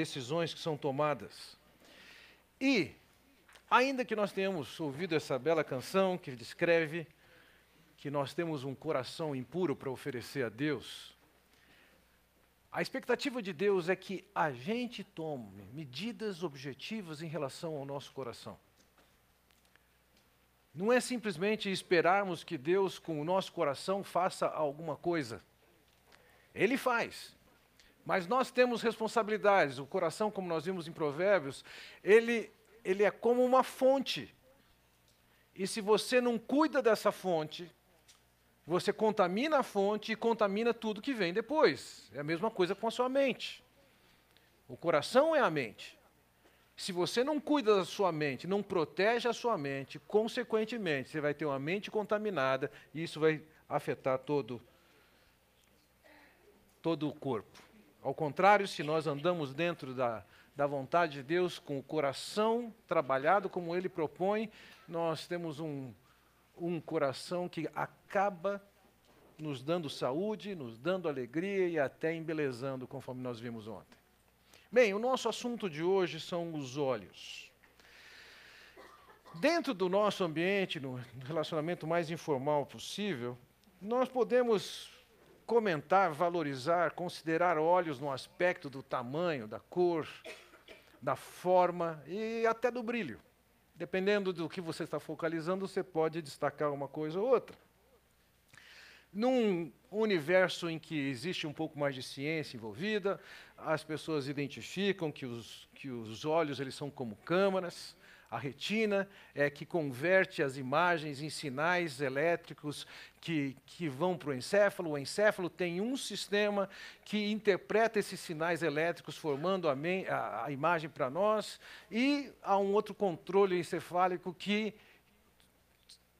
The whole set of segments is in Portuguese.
decisões que são tomadas. E, ainda que nós tenhamos ouvido essa bela canção que descreve que nós temos um coração impuro para oferecer a Deus, a expectativa de Deus é que a gente tome medidas objetivas em relação ao nosso coração. Não é simplesmente esperarmos que Deus, com o nosso coração, faça alguma coisa. Ele faz. Mas nós temos responsabilidades. O coração, como nós vimos em Provérbios, ele, ele é como uma fonte. E se você não cuida dessa fonte, você contamina a fonte e contamina tudo que vem depois. É a mesma coisa com a sua mente. O coração é a mente. Se você não cuida da sua mente, não protege a sua mente, consequentemente, você vai ter uma mente contaminada e isso vai afetar todo, todo o corpo. Ao contrário, se nós andamos dentro da, da vontade de Deus, com o coração trabalhado como Ele propõe, nós temos um, um coração que acaba nos dando saúde, nos dando alegria e até embelezando, conforme nós vimos ontem. Bem, o nosso assunto de hoje são os olhos. Dentro do nosso ambiente, no relacionamento mais informal possível, nós podemos comentar, valorizar, considerar olhos no aspecto do tamanho, da cor, da forma e até do brilho. Dependendo do que você está focalizando, você pode destacar uma coisa ou outra. Num universo em que existe um pouco mais de ciência envolvida, as pessoas identificam que os, que os olhos eles são como câmaras, a retina é que converte as imagens em sinais elétricos que, que vão para o encéfalo. O encéfalo tem um sistema que interpreta esses sinais elétricos, formando a, a, a imagem para nós, e há um outro controle encefálico que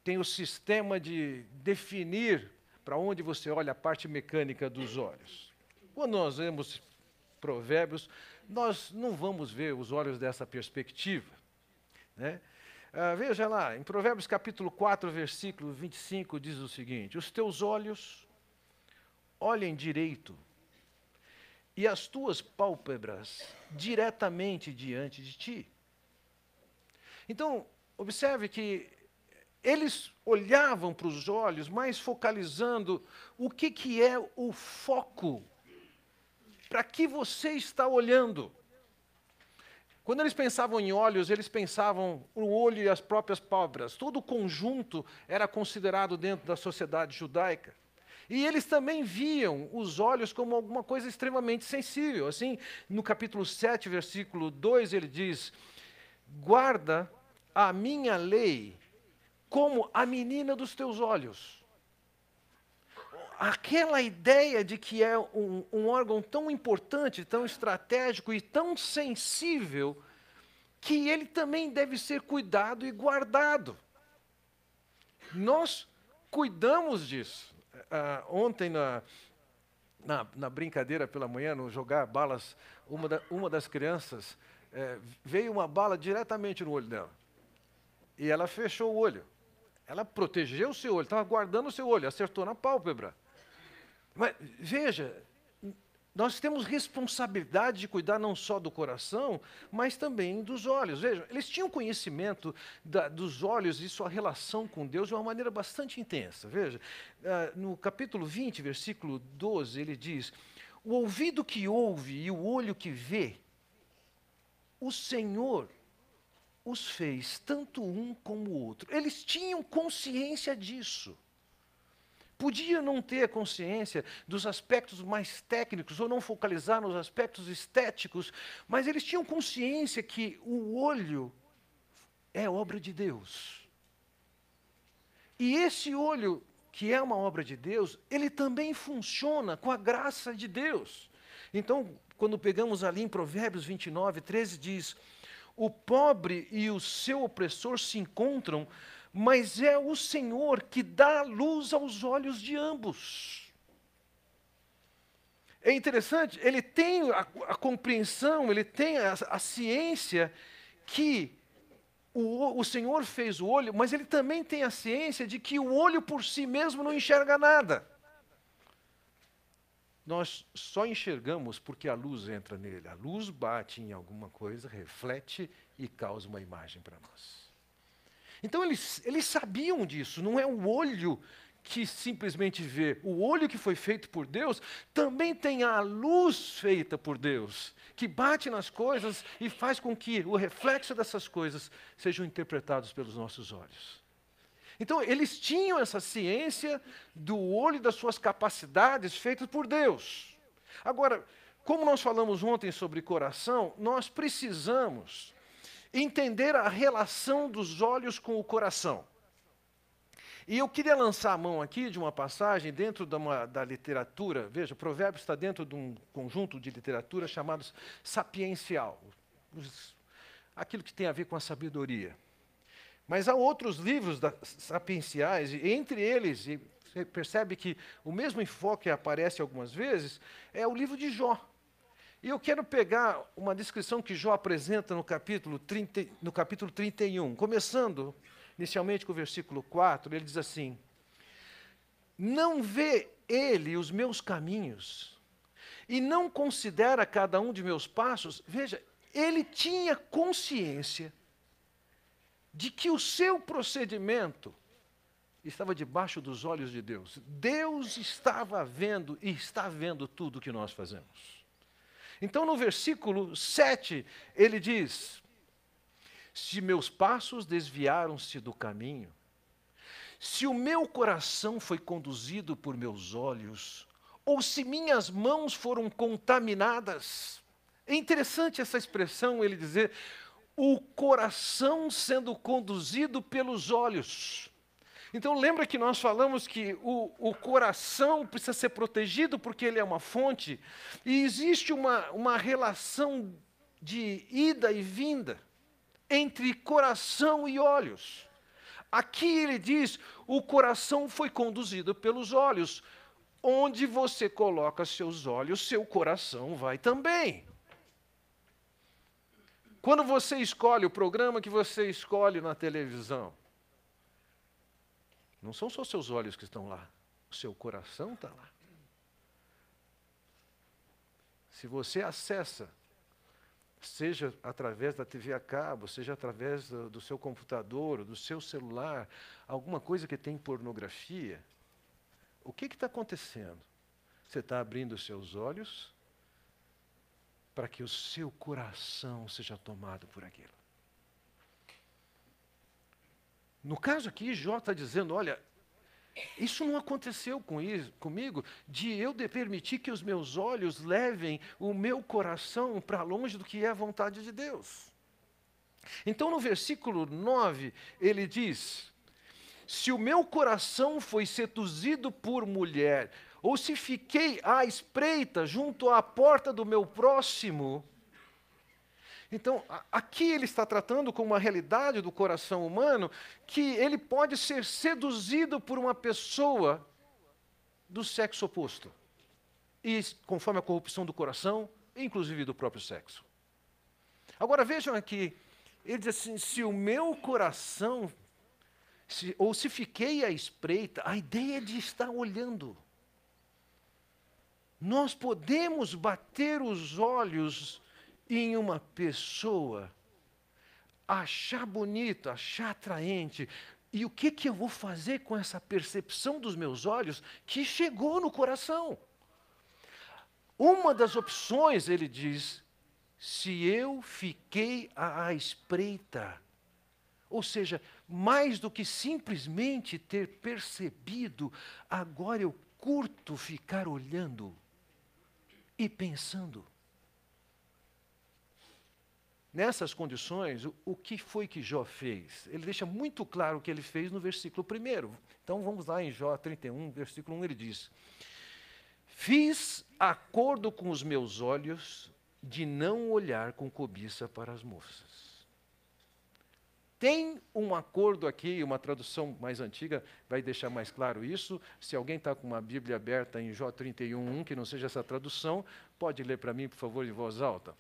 tem o sistema de definir para onde você olha a parte mecânica dos olhos. Quando nós vemos provérbios, nós não vamos ver os olhos dessa perspectiva. Né? Ah, veja lá, em Provérbios capítulo 4, versículo 25, diz o seguinte: Os teus olhos olhem direito, e as tuas pálpebras diretamente diante de ti. Então, observe que eles olhavam para os olhos, mais focalizando o que, que é o foco. Para que você está olhando? Quando eles pensavam em olhos, eles pensavam o olho e as próprias pálpebras. Todo o conjunto era considerado dentro da sociedade judaica. E eles também viam os olhos como alguma coisa extremamente sensível. Assim, no capítulo 7, versículo 2, ele diz: Guarda a minha lei como a menina dos teus olhos. Aquela ideia de que é um, um órgão tão importante, tão estratégico e tão sensível, que ele também deve ser cuidado e guardado. Nós cuidamos disso. Uh, ontem, na, na, na, brincadeira pela manhã, no jogar balas, uma, da, uma das crianças é, veio uma bala diretamente no olho dela. E ela fechou o olho. Ela protegeu o seu olho, estava guardando o seu olho, acertou na pálpebra. Mas veja, nós temos responsabilidade de cuidar não só do coração, mas também dos olhos. Vejam, eles tinham conhecimento da, dos olhos e sua relação com Deus de uma maneira bastante intensa. Veja, uh, no capítulo 20, versículo 12, ele diz: O ouvido que ouve e o olho que vê, o Senhor os fez, tanto um como o outro. Eles tinham consciência disso. Podia não ter consciência dos aspectos mais técnicos ou não focalizar nos aspectos estéticos, mas eles tinham consciência que o olho é obra de Deus. E esse olho, que é uma obra de Deus, ele também funciona com a graça de Deus. Então, quando pegamos ali em Provérbios 29, 13, diz: O pobre e o seu opressor se encontram mas é o Senhor que dá luz aos olhos de ambos. É interessante, ele tem a, a compreensão, ele tem a, a ciência que o, o, Senhor fez o olho, mas ele também tem a ciência de que o olho por si mesmo não enxerga nada. nós só enxergamos porque a luz entra nele. A luz bate em alguma coisa, reflete e causa uma imagem para nós. Então eles, eles sabiam disso, não é o olho que simplesmente vê. O olho que foi feito por Deus também tem a luz feita por Deus, que bate nas coisas e faz com que o reflexo dessas coisas sejam interpretados pelos nossos olhos. Então, eles tinham essa ciência do olho das suas capacidades feitas por Deus. Agora, como nós falamos ontem sobre coração, nós precisamos entender a relação dos olhos com o coração. E eu queria lançar a mão aqui de uma passagem dentro da, uma, da literatura. Veja, Provérbios está dentro de um conjunto de literatura chamado sapiencial os, aquilo que tem a ver com a sabedoria. Mas há outros livros da, sapienciais, e entre eles, e você percebe que o mesmo enfoque aparece algumas vezes, é o livro de Jó. E eu quero pegar uma descrição que Jó apresenta no capítulo, 30, no capítulo 31, começando inicialmente com o versículo 4, ele diz assim: Não vê ele os meus caminhos e não considera cada um de meus passos. Veja, ele tinha consciência de que o seu procedimento estava debaixo dos olhos de Deus. Deus estava vendo e está vendo tudo o que nós fazemos. Então, no versículo 7, ele diz: se meus passos desviaram-se do caminho, se o meu coração foi conduzido por meus olhos, ou se minhas mãos foram contaminadas. É interessante essa expressão, ele dizer, o coração sendo conduzido pelos olhos. Então lembra que nós falamos que o, o, coração precisa ser protegido porque ele é uma fonte, e existe uma, uma relação de ida e vinda entre coração e olhos. Aqui ele diz: o coração foi conduzido pelos olhos. Onde você coloca seus olhos, seu coração vai também. Quando você escolhe o programa que você escolhe na televisão, não são só seus olhos que estão lá, o seu coração está lá. Se você acessa seja através da TV a cabo, seja através do, do seu computador, do seu celular, alguma coisa que tem pornografia, o que está acontecendo? Você está abrindo os seus olhos para que o seu coração seja tomado por aquilo. No caso aqui, Jó está dizendo: olha, isso não aconteceu com isso, comigo, de eu de permitir que os meus olhos levem o meu coração para longe do que é a vontade de Deus. Então, no versículo 9, ele diz: Se o meu coração foi seduzido por mulher, ou se fiquei à espreita junto à porta do meu próximo, então, aqui ele está tratando com uma realidade do coração humano que ele pode ser seduzido por uma pessoa do sexo oposto. E conforme a corrupção do coração, inclusive do próprio sexo. Agora vejam aqui, ele diz assim: se o meu coração, se, ou se fiquei à espreita, a ideia é de estar olhando. Nós podemos bater os olhos em uma pessoa, achar bonito, achar atraente, e o que, que eu vou fazer com essa percepção dos meus olhos que chegou no coração? Uma das opções, ele diz, se eu fiquei à espreita, ou seja, mais do que simplesmente ter percebido, agora eu curto ficar olhando e pensando. Nessas condições, o, o, que foi que Jó fez? Ele deixa muito claro o que ele fez no versículo 1. Então vamos lá em Jó 31, versículo 1, ele diz: Fiz acordo com os meus olhos de não olhar com cobiça para as moças. Tem um acordo aqui, uma tradução mais antiga vai deixar mais claro isso. Se alguém está com uma Bíblia aberta em Jó 31, 1, que não seja essa tradução, pode ler para mim, por favor, em voz alta.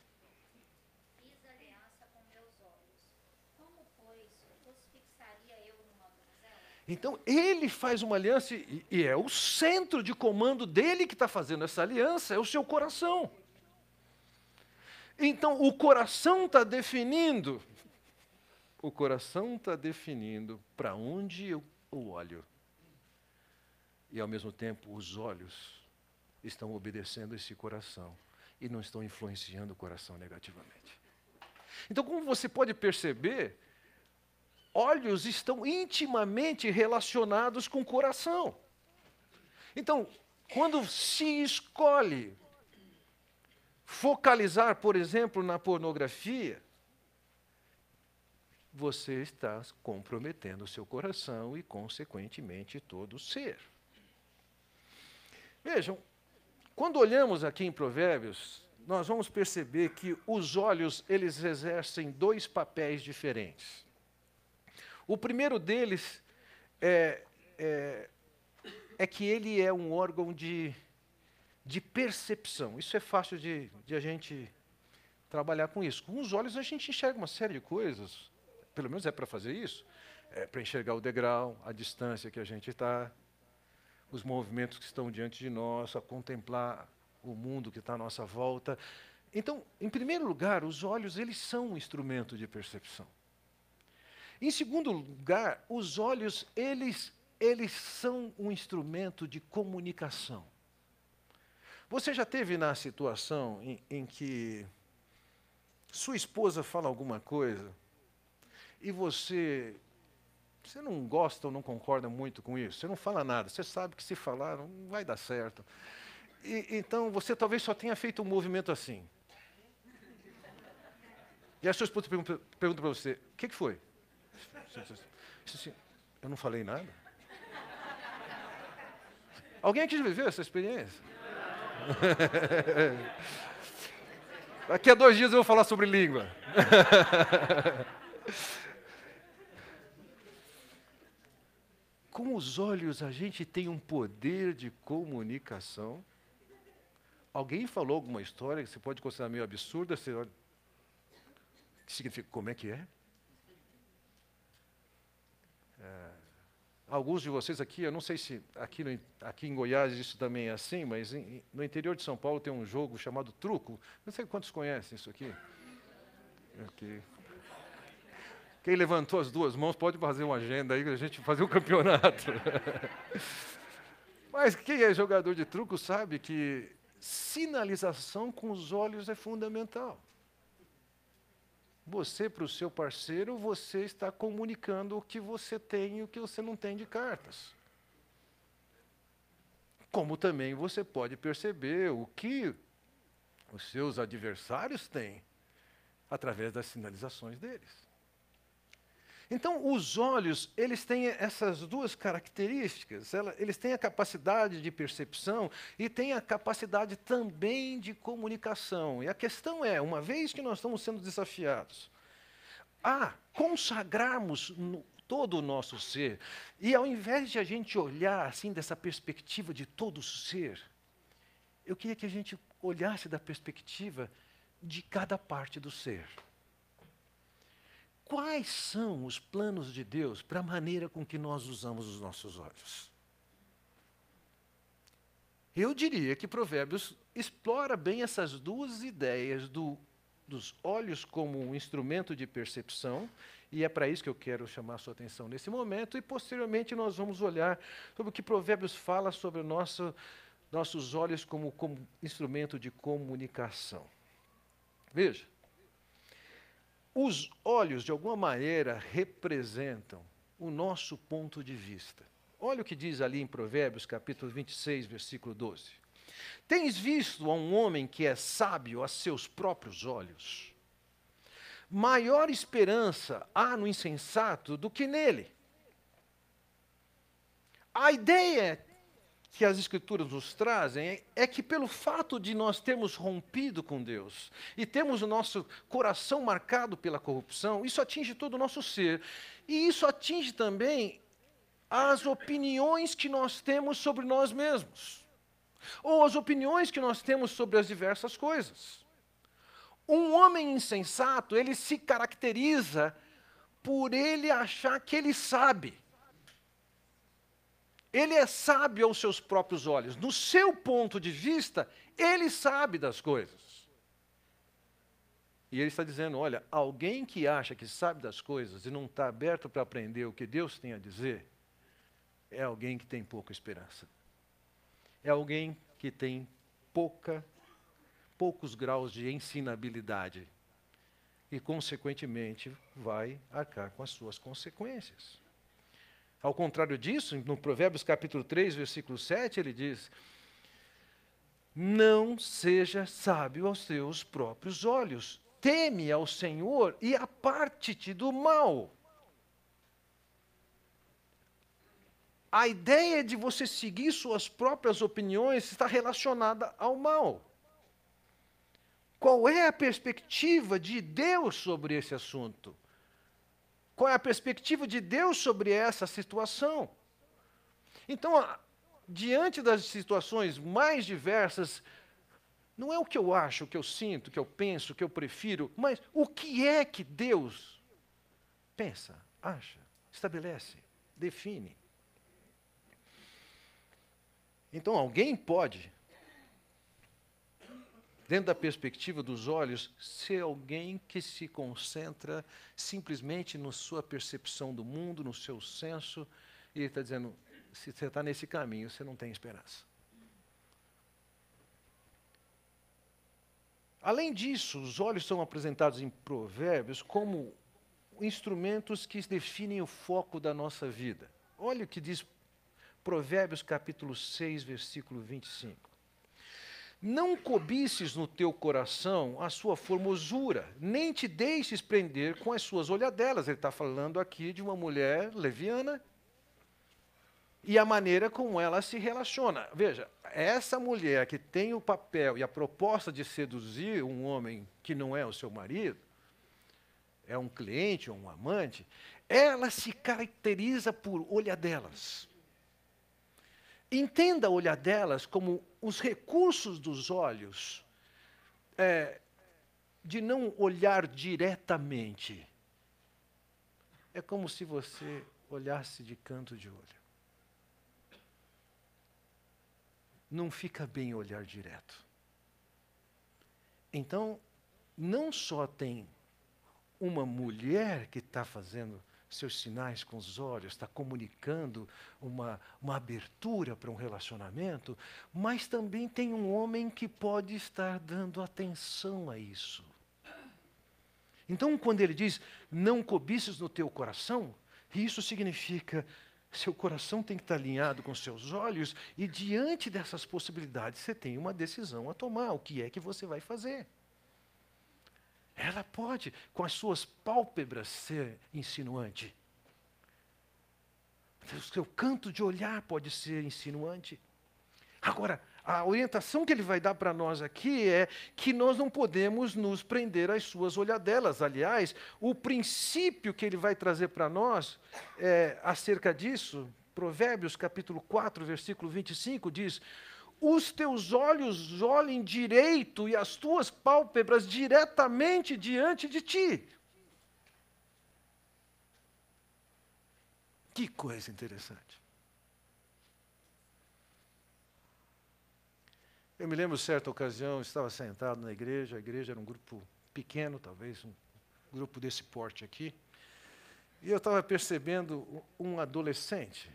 Então, ele faz uma aliança e, e é o centro de comando dele que está fazendo essa aliança, é o seu coração. Então, o coração está definindo, o coração está definindo para onde eu olho. E, ao mesmo tempo, os olhos estão obedecendo esse coração e não estão influenciando o coração negativamente. Então, como você pode perceber, olhos estão intimamente relacionados com o coração. Então, quando se escolhe focalizar, por exemplo, na pornografia, você está comprometendo o seu coração e, consequentemente, todo o ser. Vejam, quando olhamos aqui em Provérbios, nós vamos perceber que os olhos eles exercem dois papéis diferentes. O primeiro deles é, é, é que ele é um órgão de, de percepção. Isso é fácil de, de a gente trabalhar com isso. Com os olhos a gente enxerga uma série de coisas, pelo menos é para fazer isso, é para enxergar o degrau, a distância que a gente está, os movimentos que estão diante de nós, a contemplar o mundo que está à nossa volta. Então, em primeiro lugar, os olhos eles são um instrumento de percepção. Em segundo lugar, os olhos, eles, eles são um instrumento de comunicação. Você já teve na situação em, em que sua esposa fala alguma coisa e você você não gosta ou não concorda muito com isso, você não fala nada, você sabe que se falar não vai dar certo. E, então você talvez só tenha feito um movimento assim. E a sua esposa pergunta, para você: o que, que foi? Eu não falei nada? Alguém aqui já viveu essa experiência? Daqui a dois dias eu vou falar sobre língua. Com os olhos a gente tem um poder de comunicação. Alguém falou alguma história que você pode considerar meio absurda? Você que significa como é que? É, alguns de vocês aqui, eu não sei se aqui, no, aqui em Goiás isso também é assim, mas em, no interior de São Paulo tem um jogo chamado truco. Não sei quantos conhecem isso aqui. aqui. Quem levantou as duas mãos pode fazer uma agenda aí, a gente fazer um campeonato. Mas quem é jogador de truco sabe que sinalização com os olhos é fundamental. Você, para o seu parceiro, você está comunicando o que você tem e o que você não tem de cartas. Como também você pode perceber o que os seus adversários têm através das sinalizações deles. Então, os olhos, eles têm essas duas características. Eles têm a capacidade de percepção e têm a capacidade também de comunicação. E a questão é, uma vez que nós estamos sendo desafiados a consagrarmos todo o nosso ser, e ao invés de a gente olhar assim dessa perspectiva de todo o ser, eu queria que a gente olhasse da perspectiva de cada parte do ser. Quais são os planos de Deus para a maneira com que nós usamos os nossos olhos? Eu diria que Provérbios explora bem essas duas ideias do, dos olhos como um instrumento de percepção, e é para isso que eu quero chamar a sua atenção nesse momento, e posteriormente nós vamos olhar sobre o que Provérbios fala sobre nosso, nossos olhos como, como instrumento de comunicação. Veja, os olhos, de alguma maneira, representam o nosso ponto de vista. Olha o que diz ali em Provérbios, capítulo 26, versículo 12. Tens visto a um homem que é sábio a seus próprios olhos? Maior esperança há no insensato do que nele. A ideia que as Escrituras nos trazem é que, pelo fato de nós termos rompido com Deus e termos o nosso coração marcado pela corrupção, isso atinge todo o nosso ser. E isso atinge também as opiniões que nós temos sobre nós mesmos, ou as opiniões que nós temos sobre as diversas coisas. Um homem insensato, ele se caracteriza por ele achar que ele sabe. Ele é sábio aos seus próprios olhos. No seu ponto de vista, ele sabe das coisas. E ele está dizendo: olha, alguém que acha que sabe das coisas e não está aberto para aprender o que Deus tem a dizer, é alguém que tem pouca esperança. É alguém que tem pouca, poucos graus de ensinabilidade. E, consequentemente, vai arcar com as suas consequências. Ao contrário disso, no Provérbios capítulo 3, versículo 7, ele diz: Não seja sábio aos teus próprios olhos, teme ao Senhor e aparte-te do mal. A ideia de você seguir suas próprias opiniões está relacionada ao mal. Qual é a perspectiva de Deus sobre esse assunto? Qual é a perspectiva de Deus sobre essa situação? Então, diante das situações mais diversas, não é o que eu acho, o que eu sinto, o que eu penso, o que eu prefiro, mas o que é que Deus pensa, acha, estabelece, define. Então, alguém pode dentro da perspectiva dos olhos, ser alguém que se concentra simplesmente na sua percepção do mundo, no seu senso, e ele está dizendo: se você está nesse caminho, você não tem esperança. Além disso, os olhos são apresentados em provérbios como instrumentos que definem o foco da nossa vida. Olha o que diz Provérbios capítulo 6, versículo 25. Não cobices no teu coração a sua formosura, nem te deixes prender com as suas olhadelas. Ele está falando aqui de uma mulher leviana e a maneira como ela se relaciona. Veja, essa mulher que tem o papel e a proposta de seduzir um homem que não é o seu marido, é um cliente ou um amante, ela se caracteriza por olhadelas. Entenda a olhadelas como os recursos dos olhos é, de não olhar diretamente. É como se você olhasse de canto de olho. Não fica bem olhar direto. Então, não só tem uma mulher que está fazendo seus sinais com os olhos, está comunicando uma, uma abertura para um relacionamento, mas também tem um homem que pode estar dando atenção a isso. Então, quando ele diz, não cobices no teu coração, isso significa seu coração tem que estar alinhado com seus olhos e diante dessas possibilidades você tem uma decisão a tomar. O que é que você vai fazer? Ela pode, com as suas pálpebras, ser insinuante. O seu canto de olhar pode ser insinuante. Agora, a orientação que ele vai dar para nós aqui é que nós não podemos nos prender às suas olhadelas. Aliás, o princípio que ele vai trazer para nós é, acerca disso, Provérbios capítulo 4, versículo 25, diz: os teus olhos olhem direito e as tuas pálpebras diretamente diante de ti. Que coisa interessante. Eu me lembro, certa ocasião, estava sentado na igreja, a igreja era um grupo pequeno, talvez um grupo desse porte aqui, e eu estava percebendo um adolescente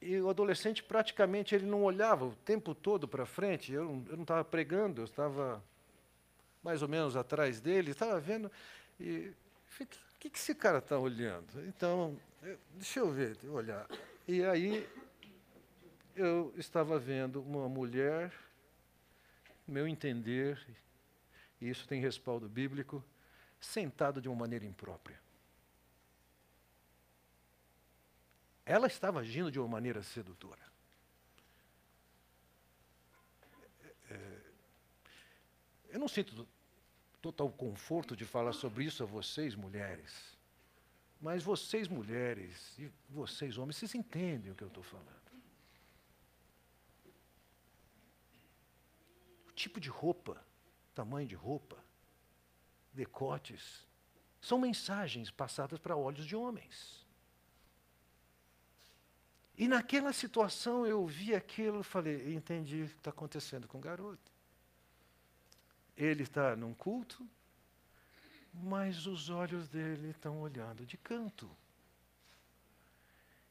e, o adolescente praticamente ele não olhava o tempo todo para frente. Eu, eu não estava pregando, eu estava mais ou menos atrás dele, estava vendo e o que, que esse cara está olhando? Então, eu, deixa eu ver, olhar. E aí eu estava vendo uma mulher, meu entender, e isso tem respaldo bíblico, sentada de uma maneira imprópria. Ela estava agindo de uma maneira sedutora. É, eu não sinto total conforto de falar sobre isso a vocês, mulheres. Mas vocês, mulheres, e vocês, homens, vocês entendem o que eu estou falando. O tipo de roupa, tamanho de roupa, decotes, são mensagens passadas para olhos de homens. E naquela situação eu vi aquilo e falei, entendi o que está acontecendo com o garoto. Ele está num culto, mas os olhos dele estão olhando de canto.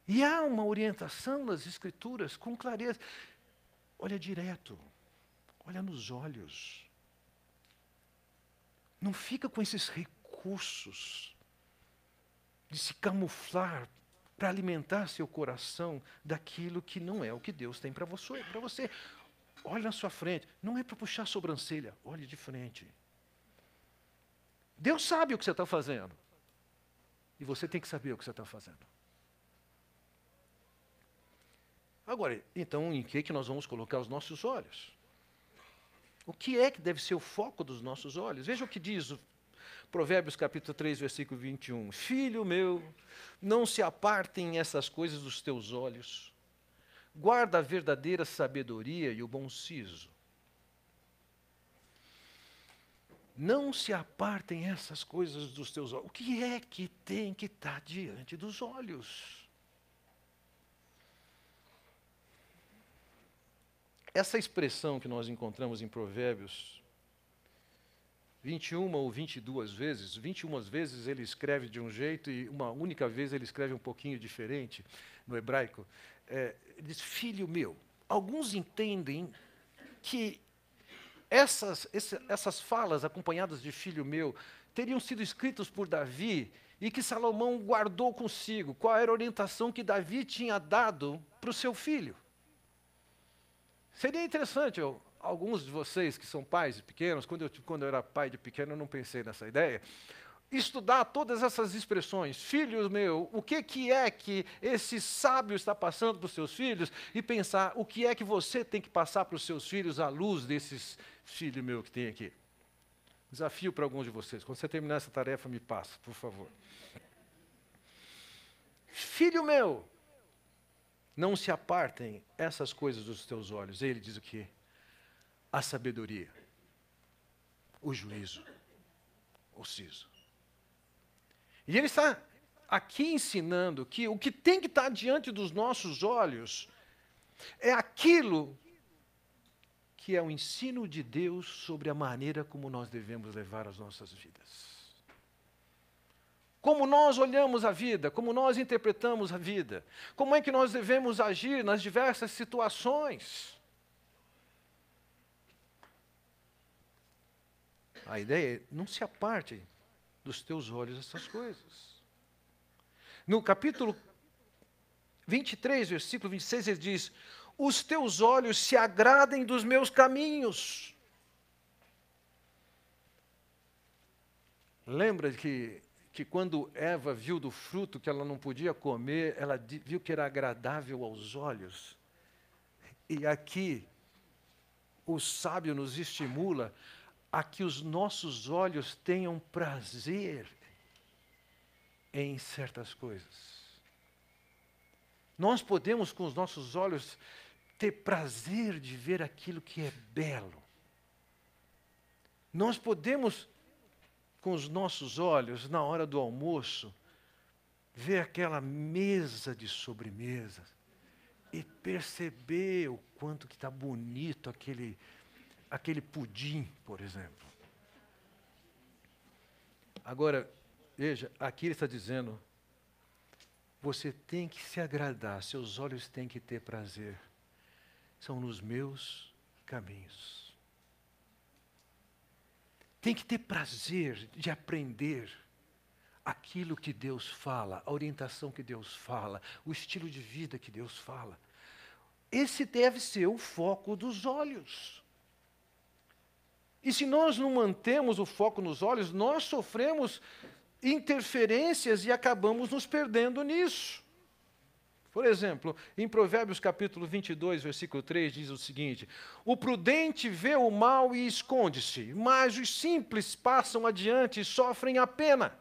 E há uma orientação nas Escrituras com clareza. Olha direto, olha nos olhos. Não fica com esses recursos de se camuflar para alimentar seu coração daquilo que não é o que Deus tem para você, para você. Olhe na sua frente. Não é para puxar a sobrancelha, olhe de frente. Deus sabe o que você está fazendo. E você tem que saber o que você está fazendo. Agora, então, em que, que nós vamos colocar os nossos olhos? O que é que deve ser o foco dos nossos olhos? Veja o que diz Provérbios capítulo 3, versículo 21. Filho meu, não se apartem essas coisas dos teus olhos. Guarda a verdadeira sabedoria e o bom siso. Não se apartem essas coisas dos teus olhos. O que é que tem que estar diante dos olhos? Essa expressão que nós encontramos em Provérbios 21 ou 22 vezes, 21 vezes ele escreve de um jeito e uma única vez ele escreve um pouquinho diferente no hebraico. É, ele diz: Filho meu. Alguns entendem que essas, essas falas acompanhadas de filho meu teriam sido escritas por Davi e que Salomão guardou consigo. Qual era a orientação que Davi tinha dado para o seu filho? Seria interessante, eu, alguns de vocês que são pais pequenos, quando eu, quando eu era pai de pequeno, eu não pensei nessa ideia, estudar todas essas expressões. Filhos meu, o que, que é que esse sábio está passando para os seus filhos e pensar o que é que você tem que passar para os seus filhos à luz desses filhos meu que tem aqui. Desafio para alguns de vocês. Quando você terminar essa tarefa, me passa, por favor. Filho meu, não se apartem essas coisas dos teus olhos. Ele diz o que? A sabedoria, o juízo, o siso. E ele está aqui ensinando que o que tem que estar diante dos nossos olhos é aquilo que é o ensino de Deus sobre a maneira como nós devemos levar as nossas vidas como nós olhamos a vida, como nós interpretamos a vida, como é que nós devemos agir nas diversas situações. A ideia é não se aparte dos teus olhos essas coisas. No capítulo 23, versículo 26, ele diz: Os teus olhos se agradem dos meus caminhos. Lembra que que quando Eva viu do fruto que ela não podia comer, ela viu que era agradável aos olhos. E aqui, o sábio nos estimula a que os nossos olhos tenham prazer em certas coisas. Nós podemos, com os nossos olhos, ter prazer de ver aquilo que é belo. Nós podemos com os nossos olhos, na hora do almoço, ver aquela mesa de sobremesa e perceber o quanto que está bonito aquele, aquele pudim, por exemplo. Agora, veja, aqui ele está dizendo, você tem que se agradar, seus olhos têm que ter prazer. São nos meus caminhos tem que ter prazer de aprender aquilo que Deus fala, a orientação que Deus fala, o estilo de vida que Deus fala. Esse deve ser o foco dos olhos. E se nós não mantemos o foco nos olhos, nós sofremos interferências e acabamos nos perdendo nisso. Por exemplo, em Provérbios capítulo 22, versículo 3, diz o seguinte: O prudente vê o mal e esconde-se, mas os simples passam adiante e sofrem a pena.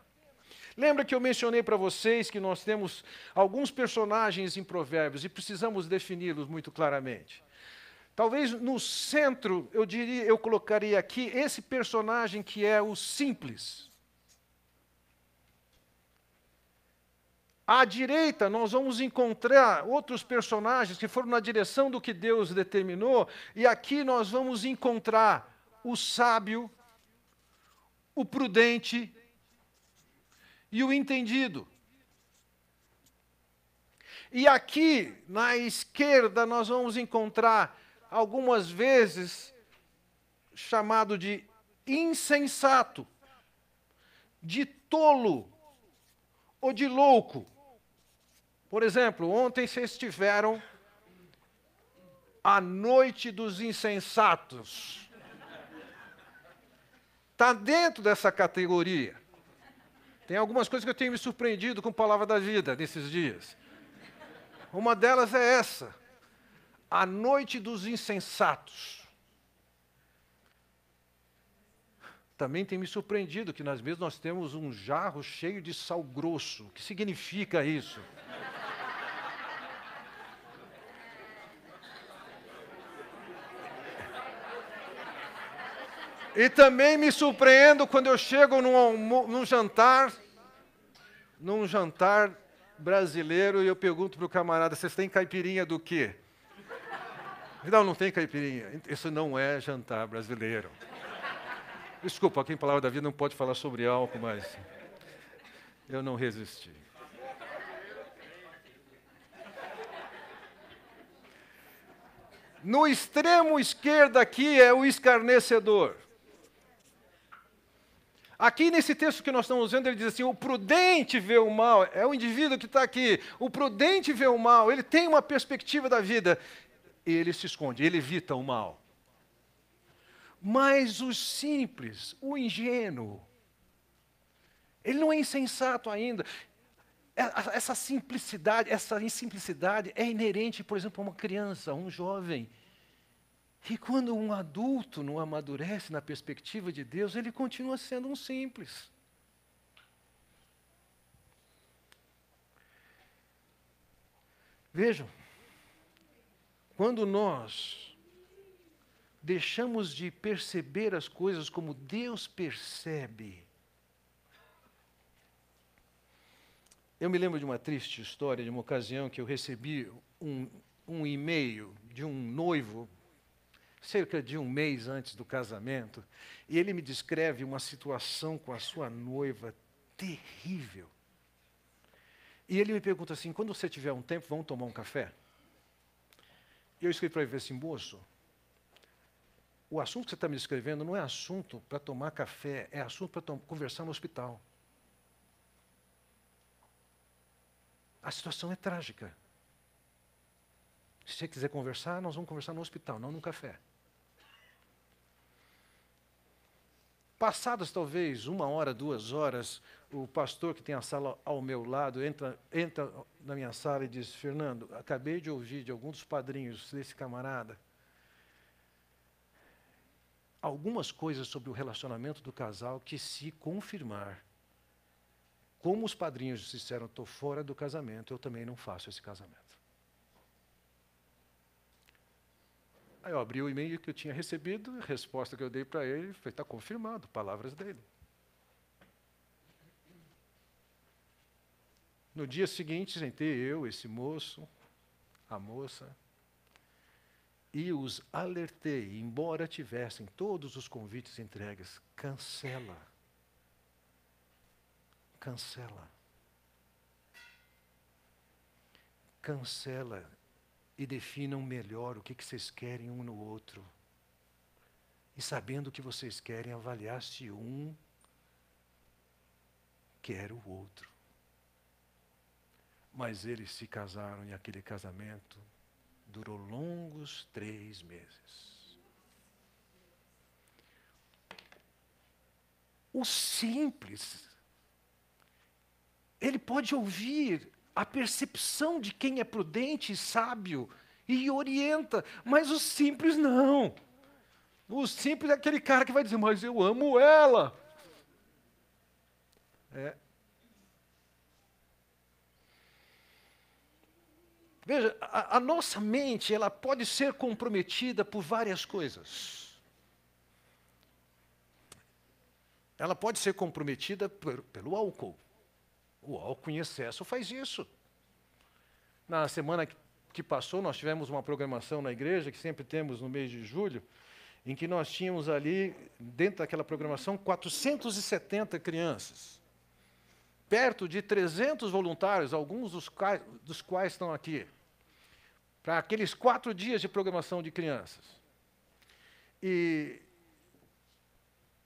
Lembra que eu mencionei para vocês que nós temos alguns personagens em Provérbios e precisamos defini-los muito claramente. Talvez no centro eu diria, eu colocaria aqui esse personagem que é o simples. À direita, nós vamos encontrar outros personagens que foram na direção do que Deus determinou, e aqui nós vamos encontrar o sábio, o prudente e o entendido. E aqui, na esquerda, nós vamos encontrar algumas vezes chamado de insensato, de tolo ou de louco. Por exemplo, ontem vocês tiveram a noite dos insensatos. Está dentro dessa categoria. Tem algumas coisas que eu tenho me surpreendido com a palavra da vida nesses dias. Uma delas é essa: a noite dos insensatos. Também tem me surpreendido que nas mesas nós temos um jarro cheio de sal grosso. O que significa isso? E também me surpreendo quando eu chego num, num jantar, num jantar brasileiro, e eu pergunto para o camarada: vocês têm caipirinha do quê? Não, não tem caipirinha. Isso não é jantar brasileiro. Desculpa, aqui em Palavra da Vida não pode falar sobre álcool, mas eu não resisti. No extremo esquerdo aqui é o escarnecedor. Aqui nesse texto que nós estamos vendo, ele diz assim: o prudente vê o mal, é o indivíduo que está aqui. O prudente vê o mal, ele tem uma perspectiva da vida, ele se esconde, ele evita o mal. Mas o simples, o ingênuo, ele não é insensato ainda. É, essa simplicidade, essa insimplicidade é inerente, por exemplo, a uma criança, a um jovem. E quando um adulto não amadurece na perspectiva de Deus, ele continua sendo um simples. Vejam, quando nós deixamos de perceber as coisas como Deus percebe, eu me lembro de uma triste história, de uma ocasião que eu recebi um, um e-mail de um noivo cerca de um mês antes do casamento, e ele me descreve uma situação com a sua noiva terrível. E ele me pergunta assim: quando você tiver um tempo, vamos tomar um café? E eu escrevi para ele assim: moço, o assunto que você está me escrevendo não é assunto para tomar café, é assunto para conversar no hospital. A situação é trágica. Se você quiser conversar, nós vamos conversar no hospital, não no café. Passadas talvez uma hora, duas horas, o pastor que tem a sala ao meu lado entra, entra na minha sala e diz: Fernando, acabei de ouvir de algum dos padrinhos desse camarada algumas coisas sobre o relacionamento do casal que, se confirmar, como os padrinhos disseram, estou fora do casamento, eu também não faço esse casamento. Aí eu abri o e-mail que eu tinha recebido, a resposta que eu dei para ele foi: está confirmado, palavras dele. No dia seguinte, sentei eu, esse moço, a moça, e os alertei, embora tivessem todos os convites entregues, cancela. Cancela. Cancela e definam melhor o que, vocês querem um no outro. E sabendo o que vocês querem, avaliar se um quer o outro. Mas eles se casaram e aquele casamento durou longos três meses. O simples, ele pode ouvir a percepção de quem é prudente e sábio e orienta, mas o simples não. O simples é aquele cara que vai dizer, mas eu amo ela. É. Veja, a, a nossa mente ela pode ser comprometida por várias coisas. Ela pode ser comprometida por, pelo álcool. O álcool em excesso faz isso. Na semana que passou, nós tivemos uma programação na igreja, que sempre temos no mês de julho, em que nós tínhamos ali, dentro daquela programação, 470 crianças. Perto de 300 voluntários, alguns dos quais, dos quais estão aqui, para aqueles quatro dias de programação de crianças. E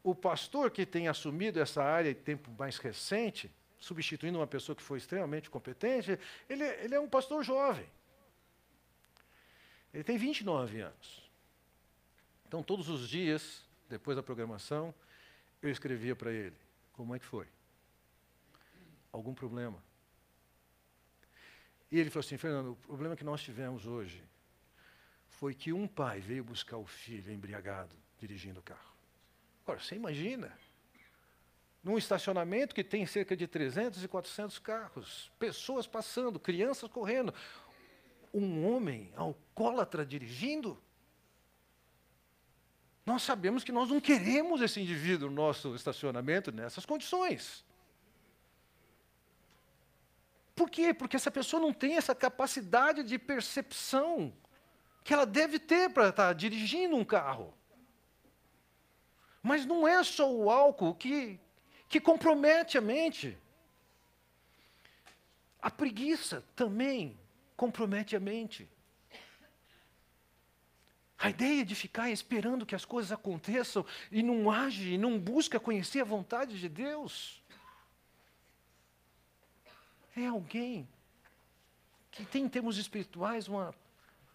o pastor que tem assumido essa área em tempo mais recente, substituindo uma pessoa que foi extremamente competente, ele, ele é um pastor jovem. Ele tem 29 anos. Então, todos os dias, depois da programação, eu escrevia para ele: como é que foi? Algum problema? E ele falou assim: Fernando, o problema que nós tivemos hoje foi que um pai veio buscar o filho embriagado dirigindo o carro. Agora, você imagina, num estacionamento que tem cerca de 300 e 400 carros, pessoas passando, crianças correndo, um homem alcoólatra dirigindo? Nós sabemos que nós não queremos esse indivíduo no nosso estacionamento nessas condições. Por quê? Porque essa pessoa não tem essa capacidade de percepção que ela deve ter para estar dirigindo um carro. Mas não é só o álcool que, que compromete a mente. A preguiça também compromete a mente. A ideia de ficar esperando que as coisas aconteçam e não age, e não busca conhecer a vontade de Deus. É alguém que tem, em termos espirituais, uma,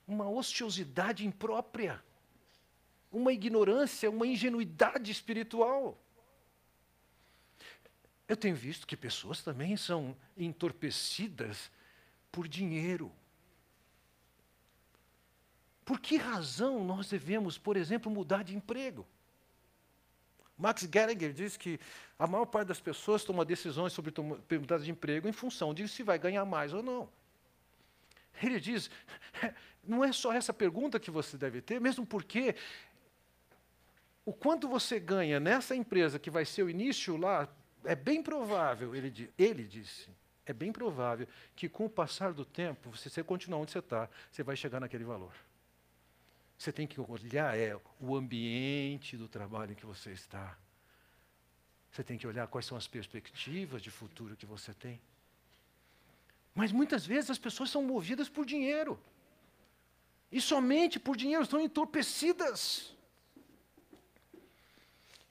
uma ociosidade imprópria uma ignorância, uma ingenuidade espiritual. Eu tenho visto que pessoas também são entorpecidas por dinheiro. Por que razão nós devemos, por exemplo, mudar de emprego? Max Gallagher diz que a maior parte das pessoas toma decisões sobre mudar de emprego em função de se vai ganhar mais ou não. Ele diz, não é só essa pergunta que você deve ter, mesmo porque o quanto você ganha nessa empresa que vai ser o início lá, é bem provável, ele, ele disse, é bem provável que com o passar do tempo, se você continuar onde você está, você vai chegar naquele valor. Você tem que olhar é, o ambiente do trabalho em que você está. Você tem que olhar quais são as perspectivas de futuro que você tem. Mas muitas vezes as pessoas são movidas por dinheiro. E somente por dinheiro, estão entorpecidas.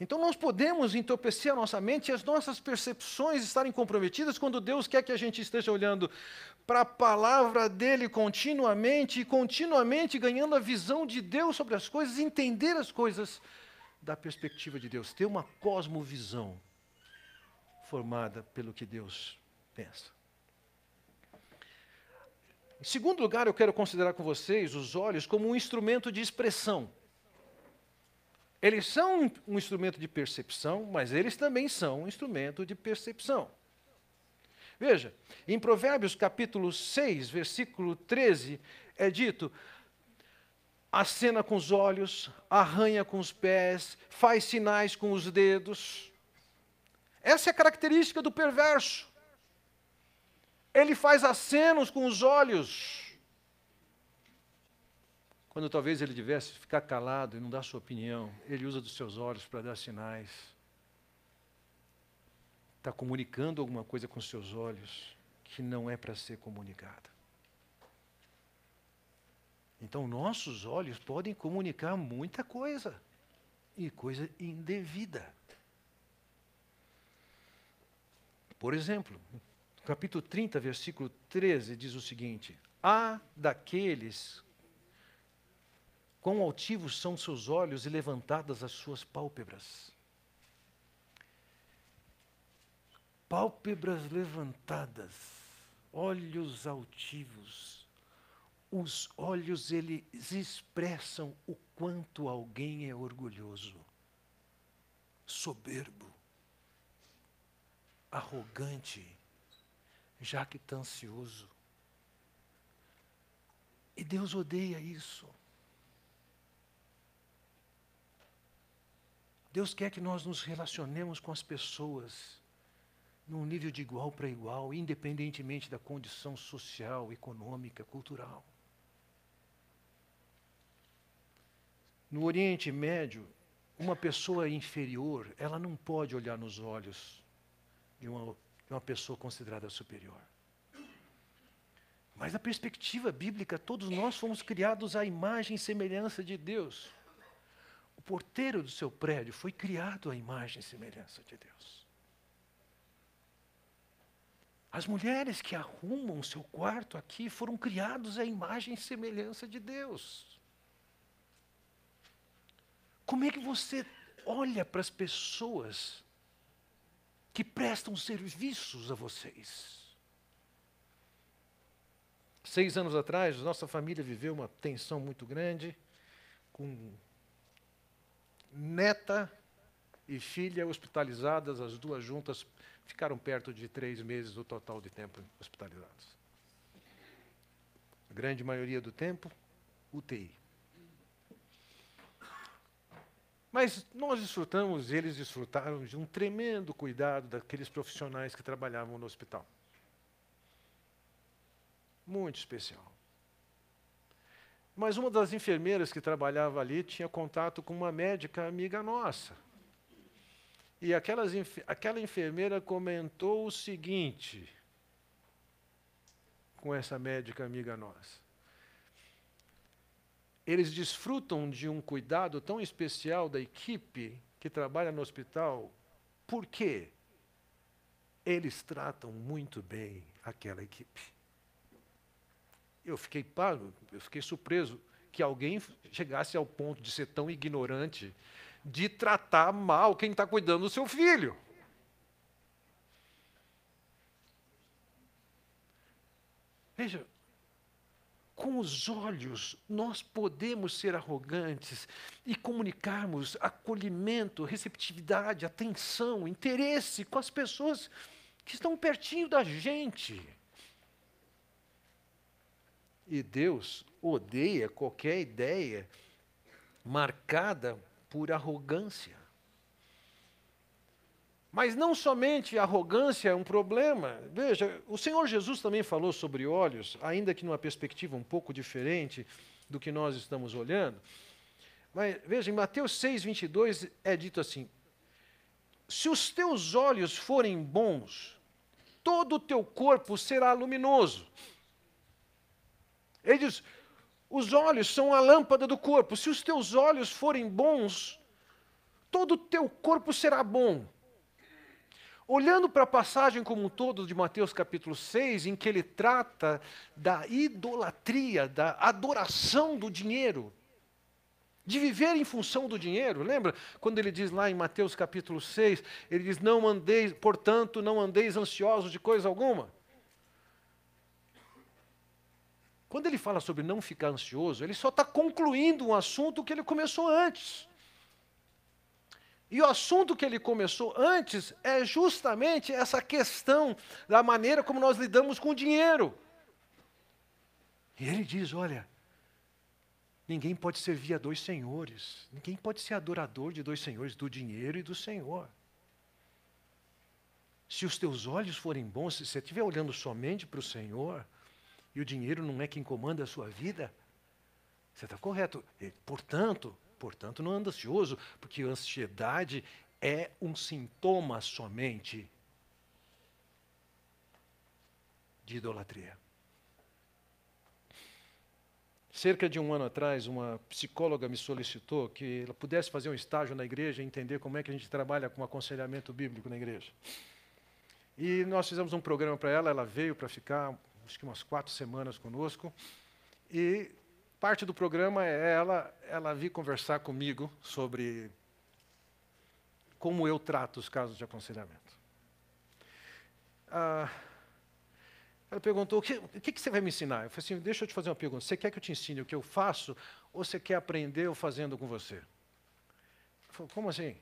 Então nós podemos entorpecer a nossa mente e as nossas percepções estarem comprometidas quando Deus quer que a gente esteja olhando para a palavra dele continuamente e continuamente ganhando a visão de Deus sobre as coisas, entender as coisas da perspectiva de Deus, ter uma cosmovisão formada pelo que Deus pensa. Em segundo lugar, eu quero considerar com vocês os olhos como um instrumento de expressão. Eles são um instrumento de percepção, mas eles também são um instrumento de percepção. Veja, em Provérbios capítulo 6, versículo 13, é dito: acena com os olhos, arranha com os pés, faz sinais com os dedos. Essa é a característica do perverso. Ele faz acenos com os olhos, quando talvez ele devesse ficar calado e não dar sua opinião, ele usa dos seus olhos para dar sinais. Está comunicando alguma coisa com seus olhos que não é para ser comunicada. Então, nossos olhos podem comunicar muita coisa, e coisa indevida. Por exemplo, capítulo 30, versículo 13, diz o seguinte: Há daqueles Quão altivos são seus olhos e levantadas as suas pálpebras. Pálpebras levantadas, olhos altivos. Os olhos eles expressam o quanto alguém é orgulhoso, soberbo, arrogante, jactancioso. E Deus odeia isso. Deus quer que nós nos relacionemos com as pessoas num nível de igual para igual, independentemente da condição social, econômica, cultural. No Oriente Médio, uma pessoa inferior, ela não pode olhar nos olhos de uma, de uma pessoa considerada superior. Mas na perspectiva bíblica, todos nós fomos criados à imagem e semelhança de Deus. O porteiro do seu prédio foi criado à imagem e semelhança de Deus. As mulheres que arrumam o seu quarto aqui foram criados à imagem e semelhança de Deus. Como é que você olha para as pessoas que prestam serviços a vocês? Seis anos atrás, nossa família viveu uma tensão muito grande, com neta e filha hospitalizadas, as duas juntas ficaram perto de três meses o total de tempo hospitalizados. A grande maioria do tempo, UTI. Mas nós desfrutamos, eles desfrutaram de um tremendo cuidado daqueles profissionais que trabalhavam no hospital. Muito especial. Mas uma das enfermeiras que trabalhava ali tinha contato com uma médica amiga nossa. E aquelas, aquela enfermeira comentou o seguinte com essa médica amiga nossa. Eles desfrutam de um cuidado tão especial da equipe que trabalha no hospital, porque eles tratam muito bem aquela equipe. Eu fiquei pago, eu fiquei surpreso que alguém chegasse ao ponto de ser tão ignorante de tratar mal quem está cuidando do seu filho. Veja, com os olhos nós podemos ser arrogantes e comunicarmos acolhimento, receptividade, atenção, interesse com as pessoas que estão pertinho da gente. E Deus odeia qualquer ideia marcada por arrogância. Mas não somente a arrogância é um problema. Veja, o Senhor Jesus também falou sobre olhos, ainda que numa perspectiva um pouco diferente do que nós estamos olhando. Mas veja, em Mateus 6, 22 é dito assim: Se os teus olhos forem bons, todo o teu corpo será luminoso. Ele diz: os olhos são a lâmpada do corpo. Se os teus olhos forem bons, todo o teu corpo será bom. Olhando para a passagem como um todo de Mateus capítulo 6, em que ele trata da idolatria, da adoração do dinheiro, de viver em função do dinheiro. Lembra quando ele diz lá em Mateus capítulo 6, ele diz: "Não andeis, portanto, não andeis ansiosos de coisa alguma". Quando ele fala sobre não ficar ansioso, ele só está concluindo um assunto que ele começou antes. E o assunto que ele começou antes é justamente essa questão da maneira como nós lidamos com o dinheiro. E ele diz: olha, ninguém pode servir a dois senhores, ninguém pode ser adorador de dois senhores, do dinheiro e do Senhor. Se os teus olhos forem bons, se você estiver olhando somente para o Senhor, e o dinheiro não é quem comanda a sua vida, você está correto. Portanto, portanto, não anda ansioso, porque a ansiedade é um sintoma somente de idolatria. Cerca de um ano atrás, uma psicóloga me solicitou que ela pudesse fazer um estágio na igreja e entender como é que a gente trabalha com aconselhamento bíblico na igreja. E nós fizemos um programa para ela, ela veio para ficar acho que umas quatro semanas conosco. E parte do programa é ela, ela vir conversar comigo sobre como eu trato os casos de aconselhamento. Ah, ela perguntou: o que, o que, você vai me ensinar? Eu falei assim: deixa eu te fazer uma pergunta. Você quer que eu te ensine o que eu faço ou você quer aprender eu fazendo com você? Ela falou: como assim?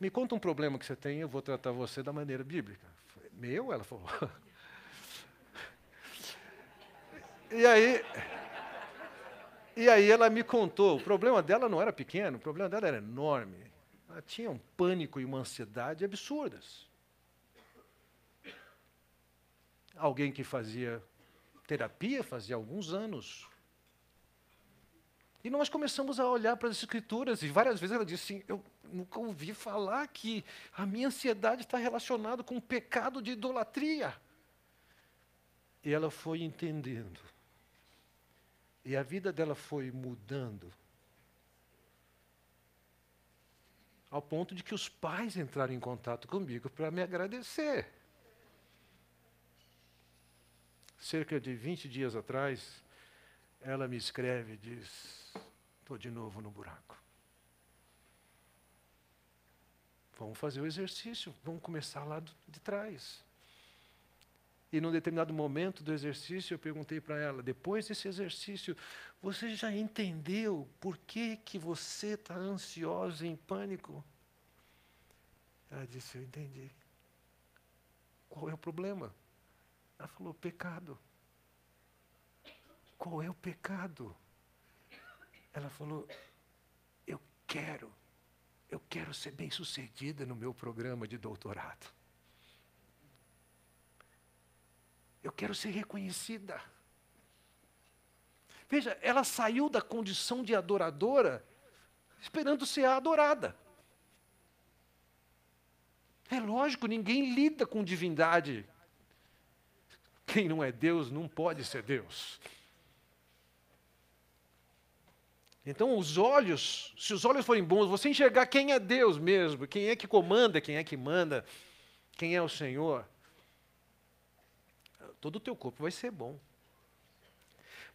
Me conta um problema que você tem, eu vou tratar você da maneira bíblica. Falei, Meu? Ela falou. E aí, e aí ela me contou, o problema dela não era pequeno, o problema dela era enorme. Ela tinha um pânico e uma ansiedade absurdas. alguém que fazia terapia fazia alguns anos. E nós começamos a olhar para as escrituras, e várias vezes ela disse assim: Eu nunca ouvi falar que a minha ansiedade está relacionada com o pecado de idolatria. E ela foi entendendo. E a vida dela foi mudando. Ao ponto de que os pais entraram em contato comigo para me agradecer. Cerca de 20 dias atrás, ela me escreve e diz: Estou de novo no buraco. Vamos fazer o exercício, vamos começar lá de trás. E num determinado momento do exercício, eu perguntei para ela: depois desse exercício, você já entendeu por que, que você está ansiosa e em pânico? Ela disse: Eu entendi. Qual é o problema? Ela falou: pecado. Qual é o pecado? Ela falou: Eu quero, eu quero ser bem sucedida no meu programa de doutorado. Eu quero ser reconhecida. Veja, ela saiu da condição de adoradora esperando ser adorada. É lógico, ninguém lida com divindade. Quem não é Deus não pode ser Deus. Então, os olhos, se os olhos forem bons, você enxergar quem é Deus mesmo, quem é que comanda, quem é que manda, quem é o Senhor, todo o teu corpo vai ser bom.